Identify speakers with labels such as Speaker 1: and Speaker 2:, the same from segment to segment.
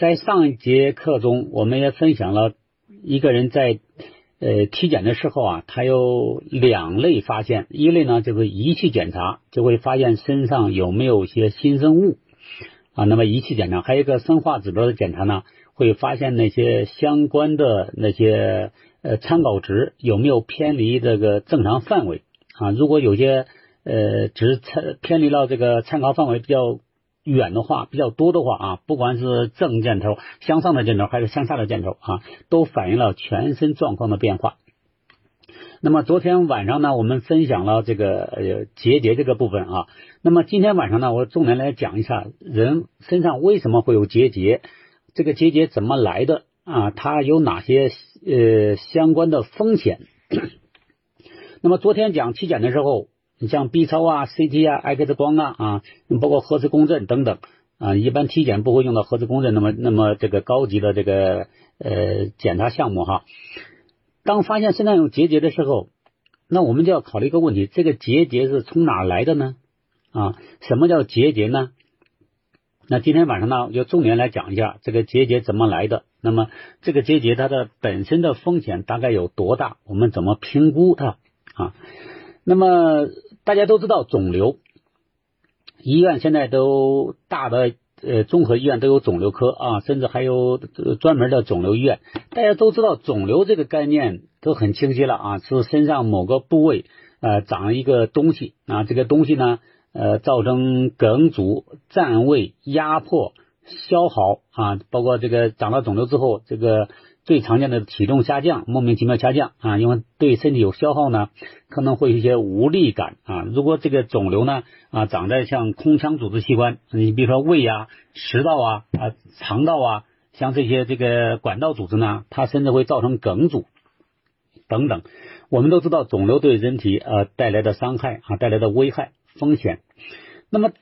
Speaker 1: 在上一节课中，我们也分享了一个人在呃体检的时候啊，他有两类发现，一类呢就是仪器检查，就会发现身上有没有一些新生物啊，那么仪器检查，还有一个生化指标的检查呢，会发现那些相关的那些呃参考值有没有偏离这个正常范围啊，如果有些呃值参偏离了这个参考范围比较。远的话比较多的话啊，不管是正箭头向上的箭头还是向下的箭头啊，都反映了全身状况的变化。那么昨天晚上呢，我们分享了这个呃结节这个部分啊。那么今天晚上呢，我重点来讲一下人身上为什么会有结节，这个结节怎么来的啊？它有哪些呃相关的风险？那么昨天讲体检的时候。你像 B 超啊、CT 啊、X 光啊啊，包括核磁共振等等啊，一般体检不会用到核磁共振那么那么这个高级的这个呃检查项目哈。当发现身上有结节的时候，那我们就要考虑一个问题：这个结节是从哪来的呢？啊，什么叫结节呢？那今天晚上呢，我就重点来讲一下这个结节怎么来的。那么这个结节它的本身的风险大概有多大？我们怎么评估它啊？那么。大家都知道肿瘤，医院现在都大的呃综合医院都有肿瘤科啊，甚至还有专门的肿瘤医院。大家都知道肿瘤这个概念都很清晰了啊，是身上某个部位呃长一个东西啊，这个东西呢呃造成梗阻、占位、压迫、消耗啊，包括这个长了肿瘤之后这个。最常见的体重下降，莫名其妙下降啊，因为对身体有消耗呢，可能会有一些无力感啊。如果这个肿瘤呢啊长在像空腔组织器官，你比如说胃啊、食道啊、啊肠道啊，像这些这个管道组织呢，它甚至会造成梗阻等等。我们都知道肿瘤对人体呃带来的伤害啊，带来的危害风险。那么。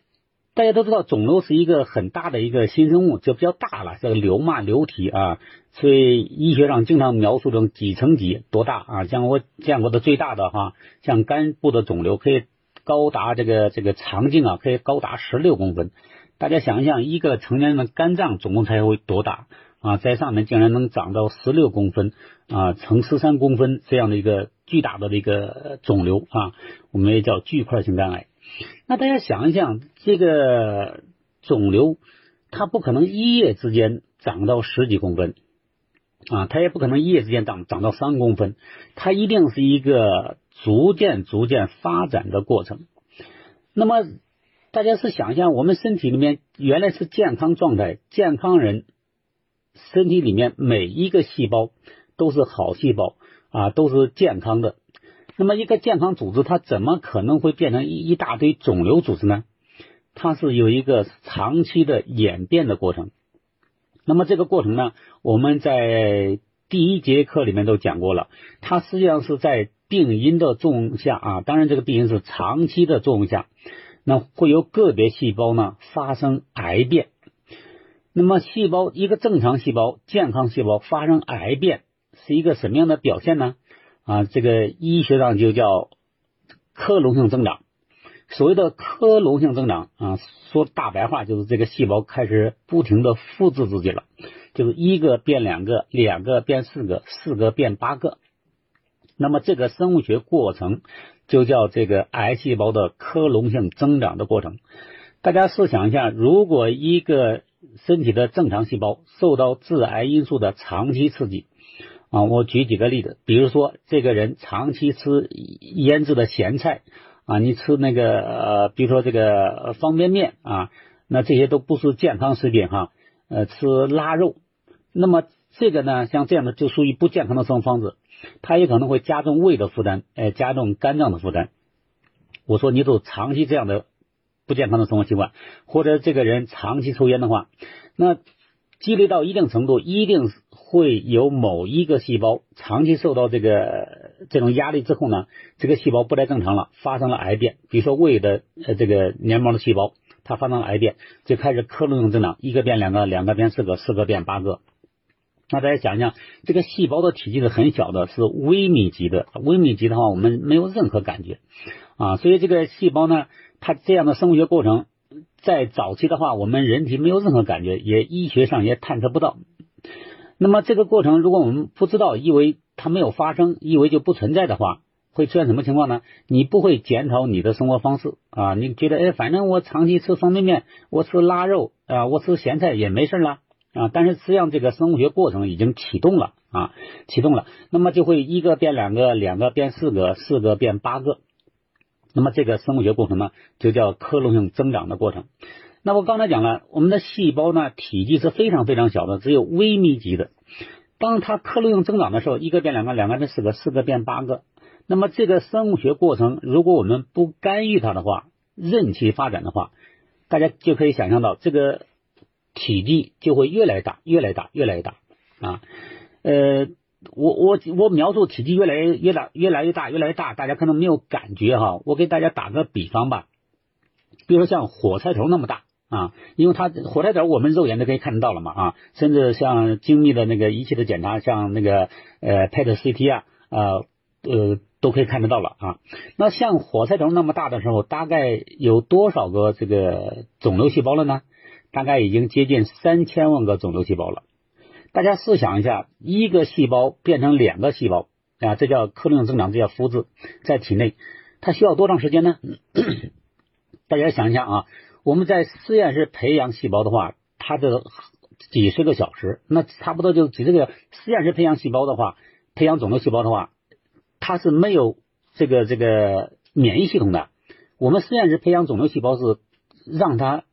Speaker 1: 大家都知道，肿瘤是一个很大的一个新生物，就比较大了，这个瘤嘛，瘤体啊，所以医学上经常描述成几层几多大啊？像我见过的最大的哈，像肝部的肿瘤可以高达这个这个肠径啊，可以高达十六公分。大家想一想，一个成年人的肝脏总共才会多大啊？在上面竟然能长到十六公分啊，乘十三公分这样的一个巨大的一个肿瘤啊，我们也叫巨块性肝癌。那大家想一想，这个肿瘤它不可能一夜之间长到十几公分啊，它也不可能一夜之间长长到三公分，它一定是一个逐渐逐渐发展的过程。那么大家是想一下，我们身体里面原来是健康状态，健康人身体里面每一个细胞都是好细胞啊，都是健康的。那么一个健康组织，它怎么可能会变成一一大堆肿瘤组织呢？它是有一个长期的演变的过程。那么这个过程呢，我们在第一节课里面都讲过了。它实际上是在病因的作用下啊，当然这个病因是长期的作用下，那会有个别细胞呢发生癌变。那么细胞一个正常细胞、健康细胞发生癌变是一个什么样的表现呢？啊，这个医学上就叫克隆性增长。所谓的克隆性增长啊，说大白话就是这个细胞开始不停的复制自己了，就是一个变两个，两个变四个，四个变八个。那么这个生物学过程就叫这个癌细胞的克隆性增长的过程。大家试想一下，如果一个身体的正常细胞受到致癌因素的长期刺激。啊，我举几个例子，比如说这个人长期吃腌制的咸菜啊，你吃那个呃，比如说这个方便面啊，那这些都不是健康食品哈。呃，吃腊肉，那么这个呢，像这样的就属于不健康的生活方式，它也可能会加重胃的负担，哎，加重肝脏的负担。我说你都长期这样的不健康的生活习惯，或者这个人长期抽烟的话，那积累到一定程度，一定是。会有某一个细胞长期受到这个这种压力之后呢，这个细胞不太正常了，发生了癌变。比如说胃的呃这个黏膜的细胞，它发生了癌变，就开始克隆性增长，一个变两个，两个变四个，四个变八个。那大家想想，这个细胞的体积是很小的，是微米级的。微米级的话，我们没有任何感觉啊。所以这个细胞呢，它这样的生物学过程在早期的话，我们人体没有任何感觉，也医学上也探测不到。那么这个过程，如果我们不知道，以为它没有发生，以为就不存在的话，会出现什么情况呢？你不会检讨你的生活方式啊，你觉得哎，反正我长期吃方便面，我吃腊肉啊，我吃咸菜也没事了啊。但是实际上这个生物学过程已经启动了啊，启动了，那么就会一个变两个，两个变四个，四个变八个。那么这个生物学过程呢，就叫克隆性增长的过程。那我刚才讲了，我们的细胞呢体积是非常非常小的，只有微米级的。当它克隆性增长的时候，一个变两个，两个变四个，四个变八个。那么这个生物学过程，如果我们不干预它的话，任其发展的话，大家就可以想象到，这个体积就会越来越大，越来越大，越来越大啊。呃。我我我描述体积越来越越大越来越大越来越大，大家可能没有感觉哈。我给大家打个比方吧，比如说像火柴头那么大啊，因为它火柴头我们肉眼都可以看得到了嘛啊，甚至像精密的那个仪器的检查，像那个呃 PET CT 啊呃呃都可以看得到了啊。那像火柴头那么大的时候，大概有多少个这个肿瘤细胞了呢？大概已经接近三千万个肿瘤细胞了。大家试想一下，一个细胞变成两个细胞啊，这叫克隆增长，这叫复制，在体内，它需要多长时间呢？大家想一下啊，我们在实验室培养细胞的话，它的几十个小时，那差不多就几十个实验室培养细胞的话，培养肿瘤细胞的话，它是没有这个这个免疫系统的。我们实验室培养肿瘤细胞是让它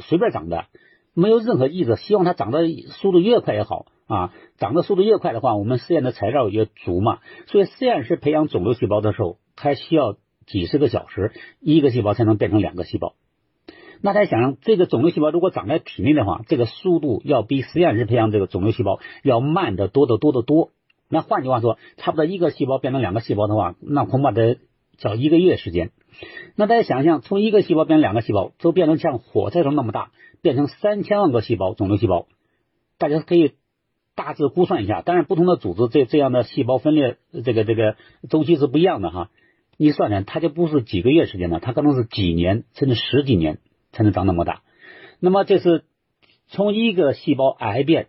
Speaker 1: 随便长的。没有任何意志，希望它长得速度越快越好啊！长得速度越快的话，我们实验的材料越足嘛。所以实验室培养肿瘤细胞的时候，还需要几十个小时，一个细胞才能变成两个细胞。那大家想想，这个肿瘤细胞如果长在体内的话，这个速度要比实验室培养这个肿瘤细胞要慢得多得多得多。那换句话说，差不多一个细胞变成两个细胞的话，那恐怕得叫一个月时间。那大家想象，从一个细胞变成两个细胞，都变成像火柴头那么大。变成三千万个细胞，肿瘤细胞，大家可以大致估算一下。当然，不同的组织这这样的细胞分裂，这个这个周期是不一样的哈。你算算，它就不是几个月时间了，它可能是几年甚至十几年才能长那么大。那么，这是从一个细胞癌变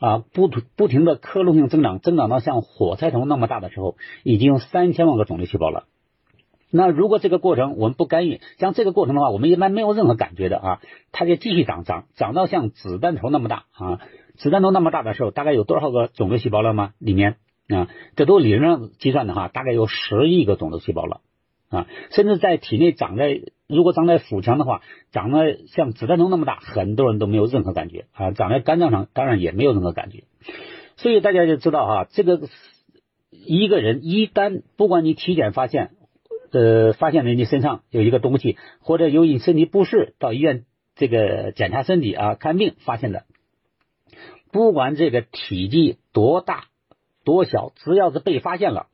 Speaker 1: 啊，不不停的克隆性增长，增长到像火柴头那么大的时候，已经有三千万个肿瘤细胞了。那如果这个过程我们不干预，像这个过程的话，我们一般没有任何感觉的啊，它就继续长长长到像子弹头那么大啊，子弹头那么大的时候，大概有多少个肿瘤细胞了吗？里面啊，这都理论上计算的哈，大概有十亿个肿瘤细胞了啊，甚至在体内长在，如果长在腹腔的话，长得像子弹头那么大，很多人都没有任何感觉啊，长在肝脏上当然也没有任何感觉，所以大家就知道哈，这个一个人一旦不管你体检发现。呃，发现了你身上有一个东西，或者由于身体不适到医院这个检查身体啊看病发现的，不管这个体积多大多小，只要是被发现了，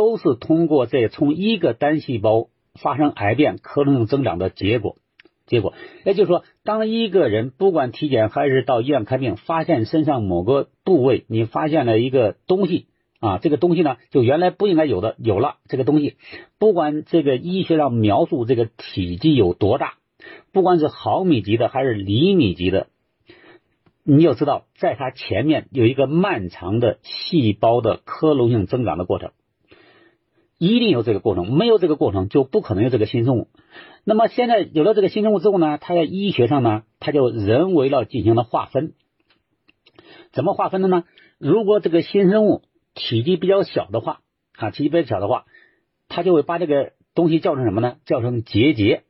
Speaker 1: 都是通过这从一个单细胞发生癌变、克隆性增长的结果。结果，也就是说，当一个人不管体检还是到医院看病，发现身上某个部位你发现了一个东西。啊，这个东西呢，就原来不应该有的，有了这个东西，不管这个医学上描述这个体积有多大，不管是毫米级的还是厘米级的，你要知道，在它前面有一个漫长的细胞的克隆性增长的过程，一定有这个过程，没有这个过程就不可能有这个新生物。那么现在有了这个新生物之后呢，它在医学上呢，它就人为了进行了划分，怎么划分的呢？如果这个新生物体积比较小的话，啊，体积比较小的话，他就会把这个东西叫成什么呢？叫成结节。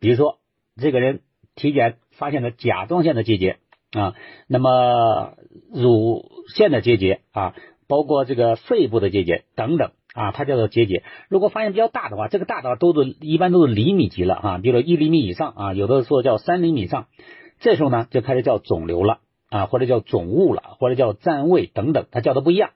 Speaker 1: 比如说，这个人体检发现了甲状腺的结节啊，那么乳腺的结节啊，包括这个肺部的结节等等啊，它叫做结节。如果发现比较大的话，这个大的都是一般都是厘米级了啊，比如说一厘米以上啊，有的说叫三厘米以上，这时候呢就开始叫肿瘤了啊，或者叫肿物了，或者叫占位等等，它叫的不一样。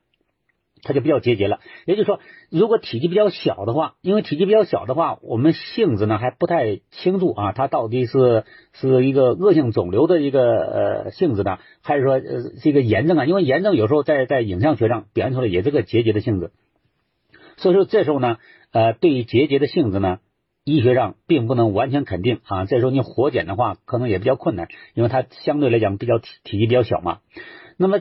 Speaker 1: 它就比较结节了，也就是说，如果体积比较小的话，因为体积比较小的话，我们性质呢还不太清楚啊，它到底是是一个恶性肿瘤的一个呃性质呢，还是说呃是一个炎症啊？因为炎症有时候在在影像学上表现出来也是个结节的性质，所以说这时候呢，呃，对于结节的性质呢，医学上并不能完全肯定啊。这时候你活检的话，可能也比较困难，因为它相对来讲比较体体积比较小嘛。那么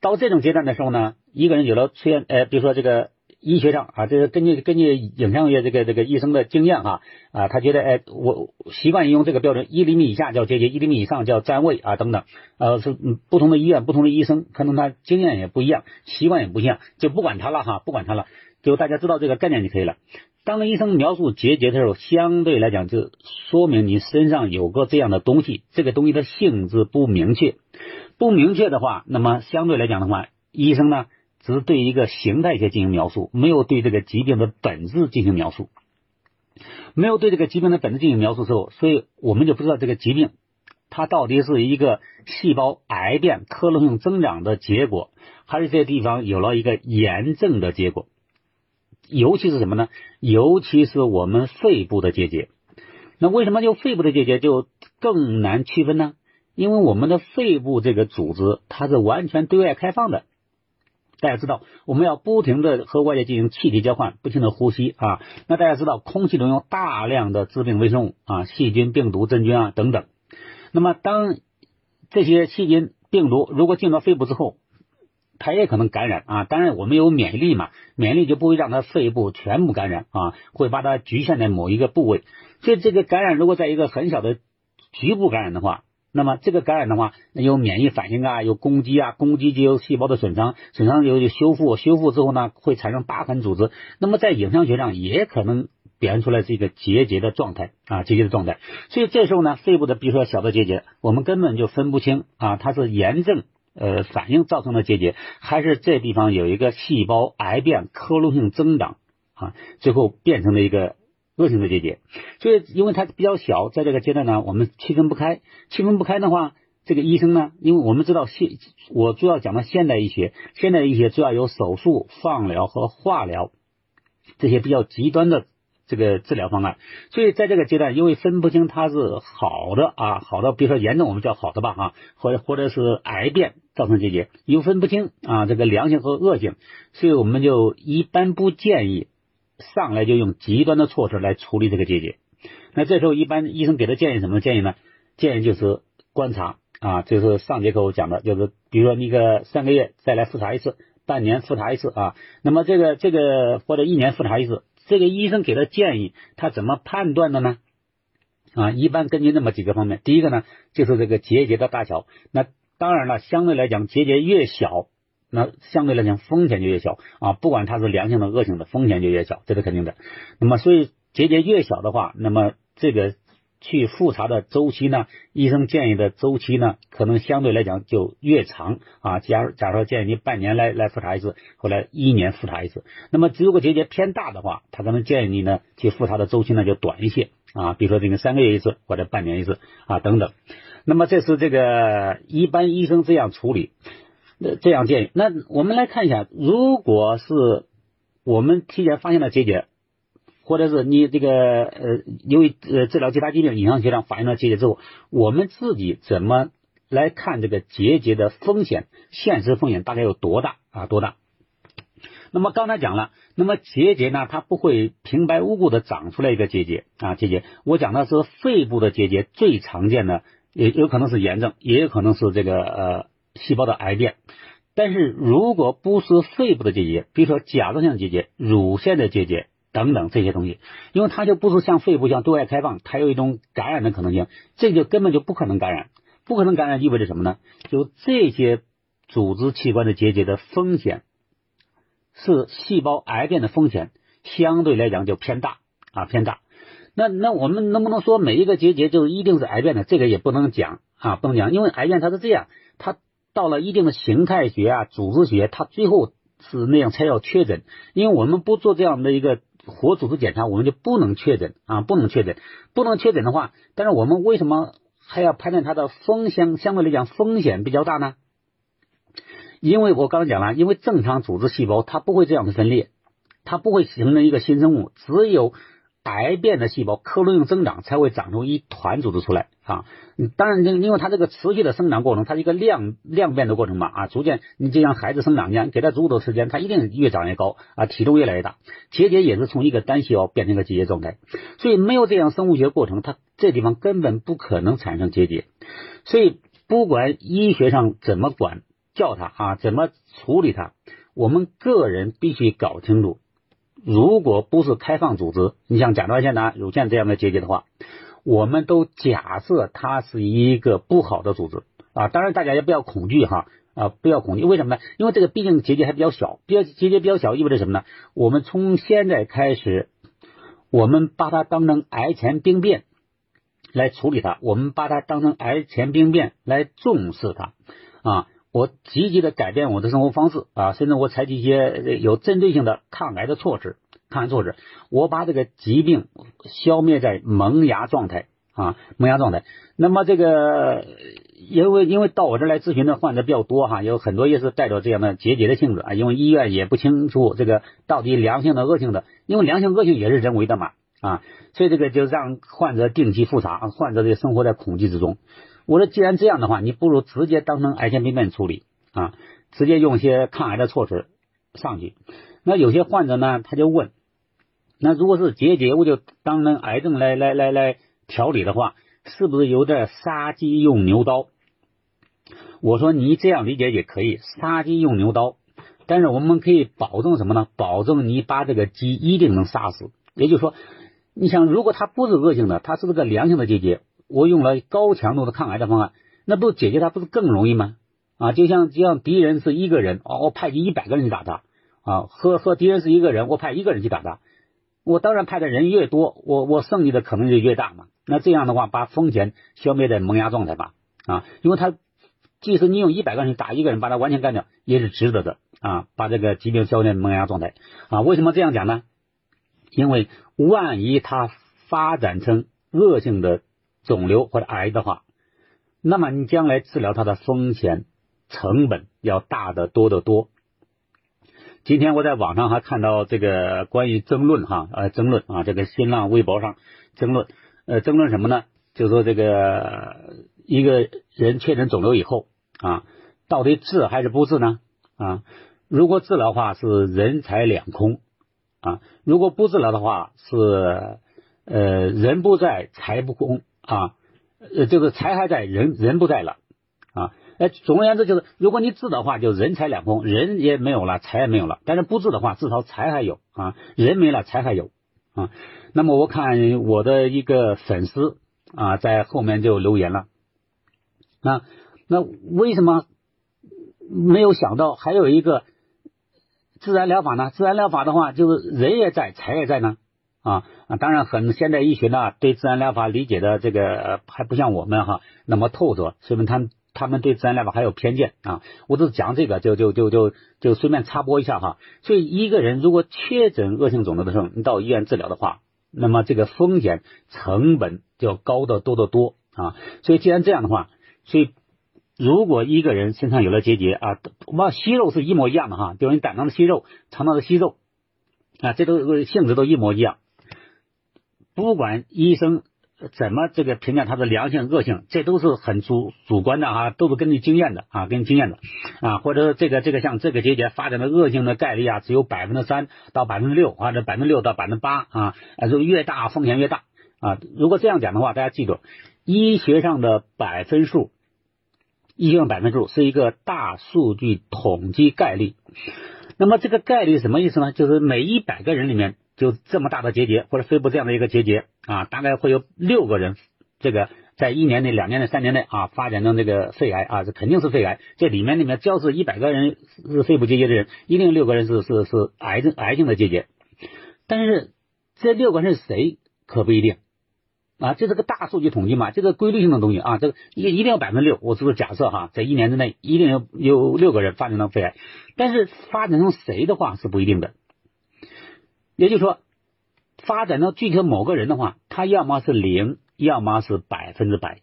Speaker 1: 到这种阶段的时候呢，一个人有了出现，呃，比如说这个。医学上啊，这个根据根据影像学这个这个医生的经验哈啊，他觉得哎，我习惯于用这个标准，一厘米以下叫结节，一厘米以上叫占位啊等等，呃是不同的医院不同的医生，可能他经验也不一样，习惯也不一样，就不管他了哈，不管他了，就大家知道这个概念就可以了。当医生描述结节的时候，相对来讲就说明你身上有个这样的东西，这个东西的性质不明确，不明确的话，那么相对来讲的话，医生呢？只对一个形态学进行描述，没有对这个疾病的本质进行描述，没有对这个疾病的本质进行描述之后，所以我们就不知道这个疾病它到底是一个细胞癌变、克隆性增长的结果，还是这地方有了一个炎症的结果。尤其是什么呢？尤其是我们肺部的结节。那为什么就肺部的结节就更难区分呢？因为我们的肺部这个组织它是完全对外开放的。大家知道，我们要不停的和外界进行气体交换，不停的呼吸啊。那大家知道，空气中有大量的致病微生物啊，细菌、病毒、真菌啊等等。那么，当这些细菌、病毒如果进到肺部之后，它也可能感染啊。当然，我们有免疫力嘛，免疫力就不会让它肺部全部感染啊，会把它局限在某一个部位。所以，这个感染如果在一个很小的局部感染的话，那么这个感染的话，有免疫反应啊，有攻击啊，攻击就有细胞的损伤，损伤有有修复，修复之后呢，会产生疤痕组织。那么在影像学上也可能表现出来这个结节的状态啊，结节的状态。所以这时候呢，肺部的比如说小的结节，我们根本就分不清啊，它是炎症呃反应造成的结节，还是这地方有一个细胞癌变、克隆性增长啊，最后变成了一个。恶性的结节，所以因为它比较小，在这个阶段呢，我们区分不开。区分不开的话，这个医生呢，因为我们知道现我主要讲的现代医学，现代医学主要有手术、放疗和化疗这些比较极端的这个治疗方案。所以在这个阶段，因为分不清它是好的啊，好的，比如说炎症，我们叫好的吧哈，或者或者是癌变造成结节，又分不清啊这个良性和恶性，所以我们就一般不建议。上来就用极端的措施来处理这个结节，那这时候一般医生给的建议什么建议呢？建议就是观察啊，就是上节课我讲的，就是比如说那个三个月再来复查一次，半年复查一次啊，那么这个这个或者一年复查一次，这个医生给的建议他怎么判断的呢？啊，一般根据那么几个方面，第一个呢就是这个结节的大小，那当然了，相对来讲结节越小。那相对来讲风险就越小啊，不管它是良性的、恶性的，风险就越小，这是肯定的。那么，所以结节越小的话，那么这个去复查的周期呢，医生建议的周期呢，可能相对来讲就越长啊。假如假如说建议你半年来来复查一次，后来一年复查一次，那么如果结节偏大的话，他可能建议你呢去复查的周期呢就短一些啊，比如说这个三个月一次或者半年一次啊等等。那么这是这个一般医生这样处理。那这样建议，那我们来看一下，如果是我们提前发现了结节，或者是你这个呃，由于呃治疗其他疾病影像学上反映了结节之后，我们自己怎么来看这个结节的风险？现实风险大概有多大啊？多大？那么刚才讲了，那么结节呢，它不会平白无故的长出来一个结节啊，结节。我讲的是肺部的结节，最常见的也有可能是炎症，也有可能是这个呃。细胞的癌变，但是如果不是肺部的结节，比如说甲状腺结节、乳腺的结节等等这些东西，因为它就不是像肺部像对外开放，它有一种感染的可能性，这就根本就不可能感染。不可能感染意味着什么呢？就这些组织器官的结节的风险是细胞癌变的风险相对来讲就偏大啊偏大。那那我们能不能说每一个结节就是一定是癌变的？这个也不能讲啊不能讲，因为癌变它是这样，它。到了一定的形态学啊、组织学，它最后是那样才要确诊。因为我们不做这样的一个活组织检查，我们就不能确诊啊，不能确诊。不能确诊的话，但是我们为什么还要判断它的风险？相对来讲风险比较大呢？因为我刚才讲了，因为正常组织细胞它不会这样的分裂，它不会形成一个新生物，只有癌变的细胞克隆性增长，才会长出一团组织出来啊。当然，因因为它这个持续的生长过程，它是一个量量变的过程嘛啊，逐渐你就像孩子生长一样，给他足够的时间，他一定越长越高啊，体重越来越大。结节也是从一个单细胞变成一个结节状态，所以没有这样生物学过程，它这地方根本不可能产生结节。所以不管医学上怎么管叫它啊，怎么处理它，我们个人必须搞清楚。如果不是开放组织，你像甲状腺呐、乳腺这样的结节的话，我们都假设它是一个不好的组织啊。当然，大家也不要恐惧哈啊，不要恐惧。为什么呢？因为这个毕竟结节还比较小，比较结节比较小意味着什么呢？我们从现在开始，我们把它当成癌前病变来处理它，我们把它当成癌前病变来重视它啊。我积极的改变我的生活方式啊，甚至我采取一些有针对性的抗癌的措施，抗癌措施，我把这个疾病消灭在萌芽状态啊，萌芽状态。那么这个，因为因为到我这来咨询的患者比较多哈，有很多也是带着这样的结节的性质啊，因为医院也不清楚这个到底良性的恶性的，因为良性恶性也是人为的嘛啊，所以这个就让患者定期复查，患者的生活在恐惧之中。我说，既然这样的话，你不如直接当成癌前病变处理啊，直接用一些抗癌的措施上去。那有些患者呢，他就问，那如果是结节，我就当成癌症来来来来调理的话，是不是有点杀鸡用牛刀？我说你这样理解也可以，杀鸡用牛刀，但是我们可以保证什么呢？保证你把这个鸡一定能杀死。也就是说，你想，如果它不是恶性的，它是这个良性的结节。我用了高强度的抗癌的方案，那不解决它不是更容易吗？啊，就像就像敌人是一个人，哦，我派一百个人去打他啊，和和敌人是一个人，我派一个人去打他，我当然派的人越多，我我胜利的可能就越大嘛。那这样的话，把风险消灭在萌芽状态吧啊，因为他即使你用一百个人打一个人，把他完全干掉也是值得的啊，把这个疾病消灭在萌芽状态啊。为什么这样讲呢？因为万一它发展成恶性的。肿瘤或者癌的话，那么你将来治疗它的风险成本要大得多得多。今天我在网上还看到这个关于争论哈呃争论啊这个新浪微博上争论呃争论什么呢？就说这个一个人确诊肿瘤以后啊，到底治还是不治呢？啊，如果治疗的话是人财两空啊，如果不治疗的话是呃人不在财不空。啊，呃，就是财还在，人人不在了啊。哎，总而言之就是，如果你治的话，就人财两空，人也没有了，财也没有了。但是不治的话，至少财还有啊，人没了，财还有啊。那么我看我的一个粉丝啊，在后面就留言了，那那为什么没有想到还有一个自然疗法呢？自然疗法的话，就是人也在，财也在呢。啊啊，当然，很现代医学呢，对自然疗法理解的这个还不像我们哈那么透彻，说明他们他们对自然疗法还有偏见啊。我只是讲这个，就就就就就顺便插播一下哈。所以一个人如果确诊恶性肿瘤的时候，你到医院治疗的话，那么这个风险成本就要高得多得多啊。所以既然这样的话，所以如果一个人身上有了结节啊，我们息肉是一模一样的哈，比如你胆囊的息肉、肠道的息肉啊，这都性质都一模一样。不管医生怎么这个评价它的良性恶性，这都是很主主观的啊，都是根据经验的啊，根据经验的啊，或者这个这个像这个结节发展的恶性的概率啊，只有百分之三到百分之六啊，这百分之六到百分之八啊，就越大风险越大啊。如果这样讲的话，大家记住，医学上的百分数，医学上百分数是一个大数据统计概率。那么这个概率什么意思呢？就是每一百个人里面。就这么大的结节，或者肺部这样的一个结节啊，大概会有六个人，这个在一年内、两年内、三年内啊，发展成这个肺癌啊，这肯定是肺癌。这里面里面，只要是一百个人是肺部结节的人，一定有六个人是是是癌症癌性的结节。但是这六个人是谁可不一定啊，这是个大数据统计嘛，这个规律性的东西啊，这个一一定要百分之六，我只是假设哈，在一年之内一定有有六个人发展成肺癌，但是发展成谁的话是不一定的。也就是说，发展到具体某个人的话，他要么是零，要么是百分之百。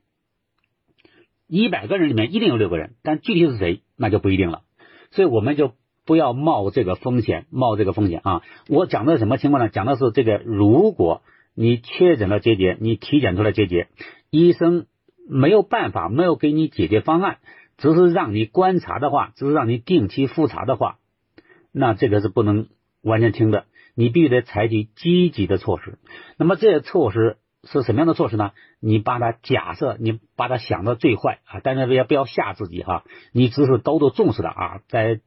Speaker 1: 一百个人里面一定有六个人，但具体是谁那就不一定了。所以我们就不要冒这个风险，冒这个风险啊！我讲的什么情况呢？讲的是这个，如果你确诊了结节，你体检出来结节，医生没有办法，没有给你解决方案，只是让你观察的话，只是让你定期复查的话，那这个是不能完全听的，你必须得采取积极的措施。那么这些措施是什么样的措施呢？你把它假设，你把它想到最坏啊，但是也不要吓自己哈，你只是高度重视的啊，在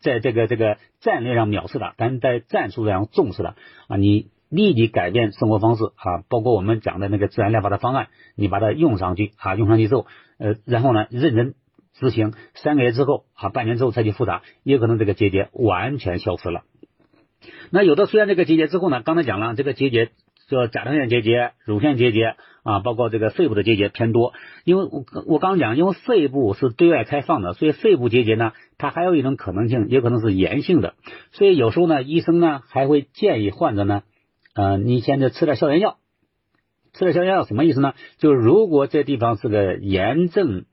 Speaker 1: 在这个这个战略上藐视的，但是在战术上重视的啊，你。立即改变生活方式啊，包括我们讲的那个自然疗法的方案，你把它用上去啊，用上去之后，呃，然后呢，认真执行，三个月之后啊，半年之后再去复查，也可能这个结节完全消失了。那有的出现这个结节之后呢，刚才讲了，这个结节叫甲状腺结节、乳腺结节啊，包括这个肺部的结节偏多。因为我我刚讲，因为肺部是对外开放的，所以肺部结节呢，它还有一种可能性，也可能是炎性的。所以有时候呢，医生呢还会建议患者呢。呃，你现在吃点消炎药，吃点消炎药什么意思呢？就是如果这地方是个炎症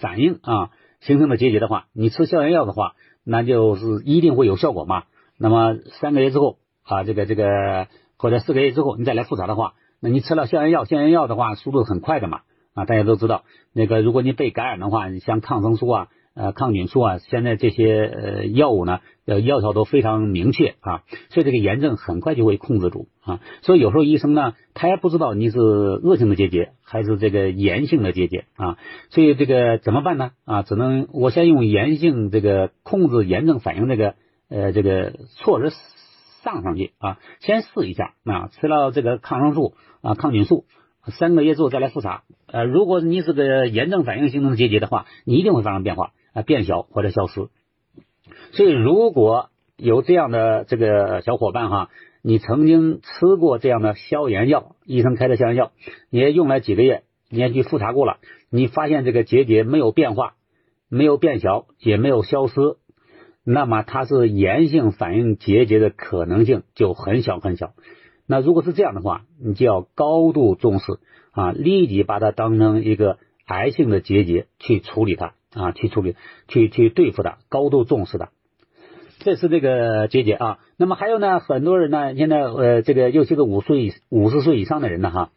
Speaker 1: 反应啊形成的结节的话，你吃消炎药的话，那就是一定会有效果嘛。那么三个月之后啊，这个这个或者四个月之后你再来复查的话，那你吃了消炎药，消炎药的话速度很快的嘛啊，大家都知道，那个如果你被感染的话，你像抗生素啊。呃，抗菌素啊，现在这些呃药物呢，呃药效都非常明确啊，所以这个炎症很快就会控制住啊。所以有时候医生呢，他也不知道你是恶性的结节还是这个炎性的结节啊。所以这个怎么办呢？啊，只能我先用炎性这个控制炎症反应这个呃这个措施上上去啊，先试一下啊，吃了这个抗生素啊抗菌素，三个月之后再来复查。呃，如果你是个炎症反应形成的结节的话，你一定会发生变化。啊，变小或者消失。所以，如果有这样的这个小伙伴哈，你曾经吃过这样的消炎药，医生开的消炎药，你也用了几个月，你也去复查过了，你发现这个结节没有变化，没有变小，也没有消失，那么它是炎性反应结节的可能性就很小很小。那如果是这样的话，你就要高度重视啊，立即把它当成一个癌性的结节去处理它。啊，去处理、去去对付它，高度重视它，这是这个结节啊。那么还有呢，很多人呢，现在呃，这个尤其是五岁、五十岁以上的人呢，哈，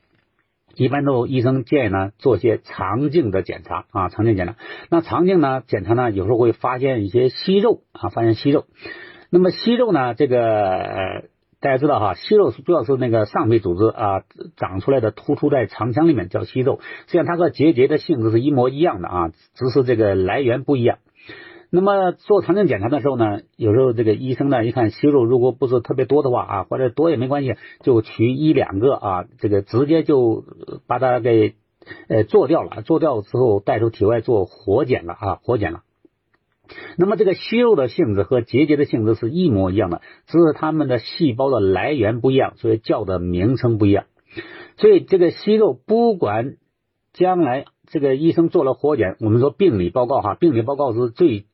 Speaker 1: 一般都医生建议呢做些肠镜的检查啊，肠镜检查。那肠镜呢检查呢，有时候会发现一些息肉啊，发现息肉。那么息肉呢，这个。大家知道哈，息肉是主要是那个上皮组织啊长出来的，突出在肠腔里面叫息肉。实际上它和结节的性质是一模一样的啊，只是这个来源不一样。那么做肠镜检查的时候呢，有时候这个医生呢一看息肉如果不是特别多的话啊，或者多也没关系，就取一两个啊，这个直接就把它给呃做掉了，做掉之后带出体外做活检了啊，活检了。那么这个息肉的性质和结节的性质是一模一样的，只是它们的细胞的来源不一样，所以叫的名称不一样。所以这个息肉不管将来这个医生做了活检，我们说病理报告哈，病理报告是最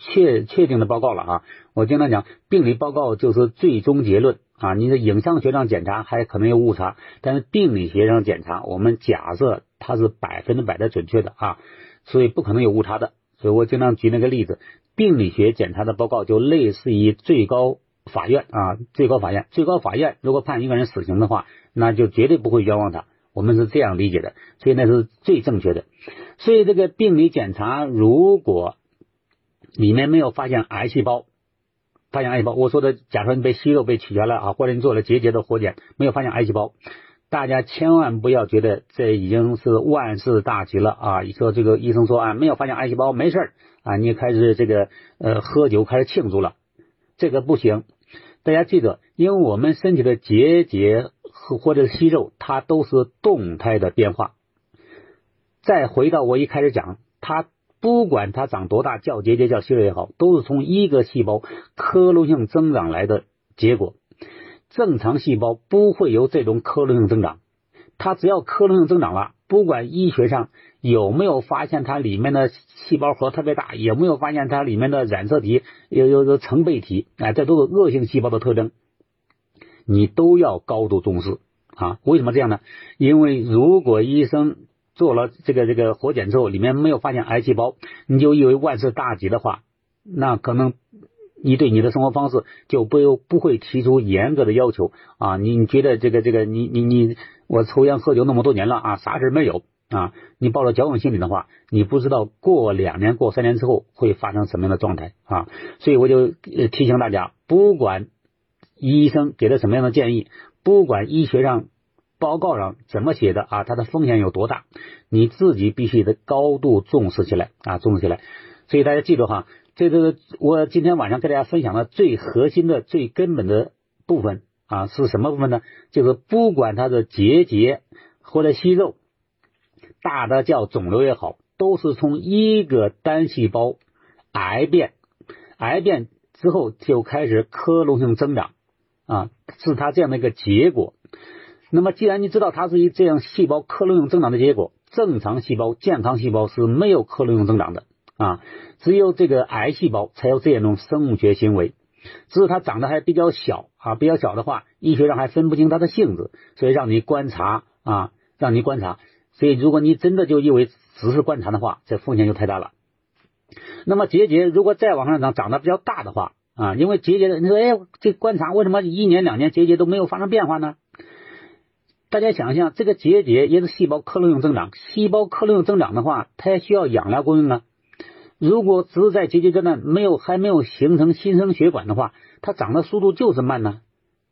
Speaker 1: 确确定的报告了啊。我经常讲，病理报告就是最终结论啊。你的影像学上检查还可能有误差，但是病理学上检查，我们假设它是百分之百的准确的啊，所以不可能有误差的。所以我经常举那个例子，病理学检查的报告就类似于最高法院啊，最高法院，最高法院如果判一个人死刑的话，那就绝对不会冤枉他。我们是这样理解的，所以那是最正确的。所以这个病理检查如果里面没有发现癌细胞，发现癌细胞，我说的，假设你被息肉被取下来啊，或者你做了结节的活检，没有发现癌细胞。大家千万不要觉得这已经是万事大吉了啊！你说这个医生说啊，没有发现癌细胞，没事啊，你开始这个呃喝酒开始庆祝了，这个不行。大家记得，因为我们身体的结节和或者息肉，它都是动态的变化。再回到我一开始讲，它不管它长多大，叫结节叫息肉也好，都是从一个细胞克隆性增长来的结果。正常细胞不会有这种克隆性增长，它只要克隆性增长了，不管医学上有没有发现它里面的细胞核特别大，有没有发现它里面的染色体有有有成倍体，哎，这都是恶性细胞的特征，你都要高度重视啊！为什么这样呢？因为如果医生做了这个这个活检之后，里面没有发现癌细胞，你就以为万事大吉的话，那可能你对你的生活方式就不不会提出严格的要求啊。你你觉得这个这个你你你我抽烟喝酒那么多年了啊，啥事没有啊？你抱着侥幸心理的话，你不知道过两年过三年之后会发生什么样的状态啊。所以我就提醒大家，不管医生给的什么样的建议，不管医学上报告上怎么写的啊，它的风险有多大，你自己必须得高度重视起来啊，重视起来。所以大家记住哈。这个我今天晚上跟大家分享的最核心的、最根本的部分啊，是什么部分呢？就是不管它的结节或者息肉，大的叫肿瘤也好，都是从一个单细胞癌变，癌变之后就开始克隆性增长啊，是它这样的一个结果。那么既然你知道它是一这样细胞克隆性增长的结果，正常细胞、健康细胞是没有克隆性增长的。啊，只有这个癌细胞才有这样一种生物学行为，只是它长得还比较小啊，比较小的话，医学上还分不清它的性质，所以让你观察啊，让你观察。所以如果你真的就以为只是观察的话，这风险就太大了。那么结节如果再往上长，长得比较大的话啊，因为结节的你说，哎，这观察为什么一年两年结节都没有发生变化呢？大家想象，这个结节也是细胞克隆性增长，细胞克隆性增长的话，它也需要养料供应啊。如果只是在结节阶段没有还没有形成新生血管的话，它长的速度就是慢呢。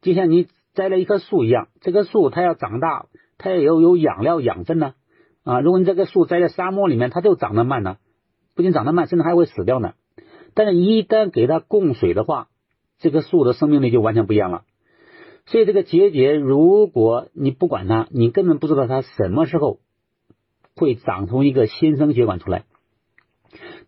Speaker 1: 就像你栽了一棵树一样，这棵树它要长大，它也要有养料养分呢。啊，如果你这个树栽在沙漠里面，它就长得慢呢，不仅长得慢，甚至还会死掉呢。但是，一旦给它供水的话，这棵树的生命力就完全不一样了。所以，这个结节，如果你不管它，你根本不知道它什么时候会长出一个新生血管出来。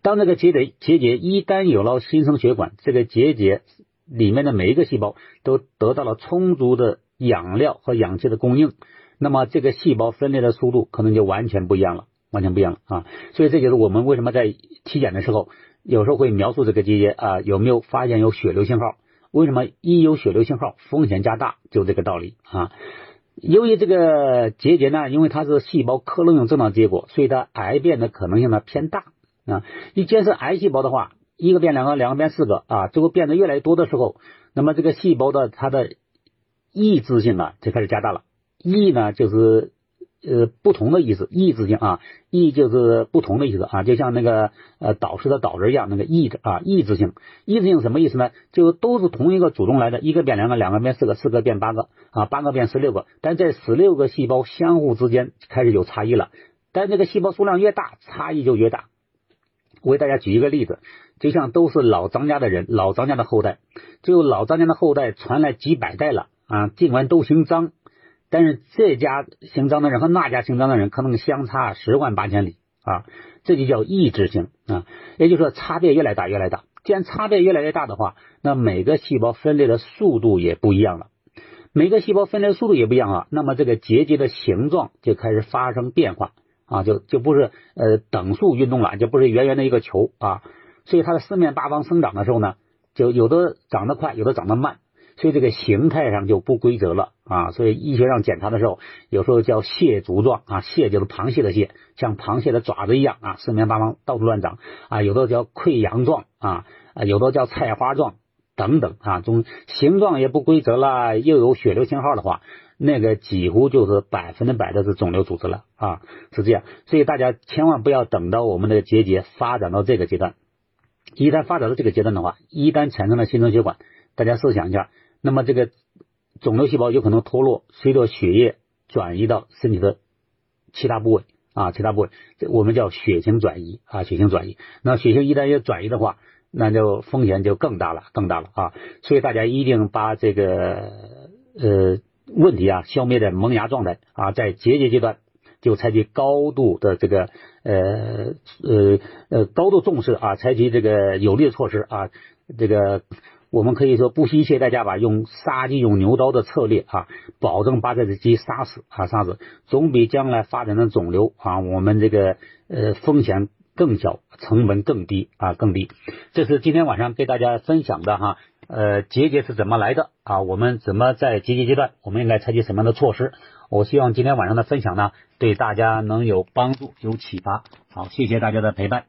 Speaker 1: 当这个结节结节一旦有了新生血管，这个结节里面的每一个细胞都得到了充足的养料和氧气的供应，那么这个细胞分裂的速度可能就完全不一样了，完全不一样了啊！所以这就是我们为什么在体检的时候有时候会描述这个结节啊有没有发现有血流信号？为什么一有血流信号风险加大？就这个道理啊！由于这个结节呢，因为它是细胞克隆性增长结果，所以它癌变的可能性呢偏大。啊，一建设癌细胞的话，一个变两个，两个变四个啊，最后变得越来越多的时候，那么这个细胞的它的抑制性呢就开始加大了。抑呢就是呃不同的意思，抑制性啊，抑就是不同的意思啊，就像那个呃导师的导字一样，那个抑制啊，抑制性，抑制性什么意思呢？就都是同一个祖宗来的，一个变两个，两个变四个，四个变八个啊，八个变十六个，但这十六个细胞相互之间开始有差异了，但这个细胞数量越大，差异就越大。我给大家举一个例子，就像都是老张家的人，老张家的后代，就老张家的后代传来几百代了啊，尽管都姓张，但是这家姓张的人和那家姓张的人可能相差十万八千里啊，这就叫异质性啊，也就是说差别越来越大，越来越大。既然差别越来越大的话，那每个细胞分裂的速度也不一样了，每个细胞分裂速度也不一样啊，那么这个结节的形状就开始发生变化。啊，就就不是呃等速运动了，就不是圆圆的一个球啊，所以它的四面八方生长的时候呢，就有的长得快，有的长得慢，所以这个形态上就不规则了啊。所以医学上检查的时候，有时候叫蟹足状啊，蟹就是螃蟹的蟹，像螃蟹的爪子一样啊，四面八方到处乱长啊，有的叫溃疡状啊，啊有的叫菜花状等等啊，中形状也不规则了，又有血流信号的话。那个几乎就是百分之百的是肿瘤组织了啊，是这样，所以大家千万不要等到我们的结节发展到这个阶段，一旦发展到这个阶段的话，一旦产生了新生血管，大家试想一下，那么这个肿瘤细胞有可能脱落，随着血液转移到身体的其他部位啊，其他部位，我们叫血型转移啊，血型转移。那血型一旦要转移的话，那就风险就更大了，更大了啊，所以大家一定把这个呃。问题啊，消灭在萌芽状态啊，在结节阶段就采取高度的这个呃呃呃高度重视啊，采取这个有力的措施啊，这个我们可以说不惜一切代价吧，用杀鸡用牛刀的策略啊，保证把这只鸡杀死啊，杀死，总比将来发展的肿瘤啊，我们这个呃风险更小，成本更低啊，更低。这是今天晚上给大家分享的哈。呃，结节是怎么来的啊？我们怎么在结节阶段，我们应该采取什么样的措施？我希望今天晚上的分享呢，对大家能有帮助、有启发。好，谢谢大家的陪伴。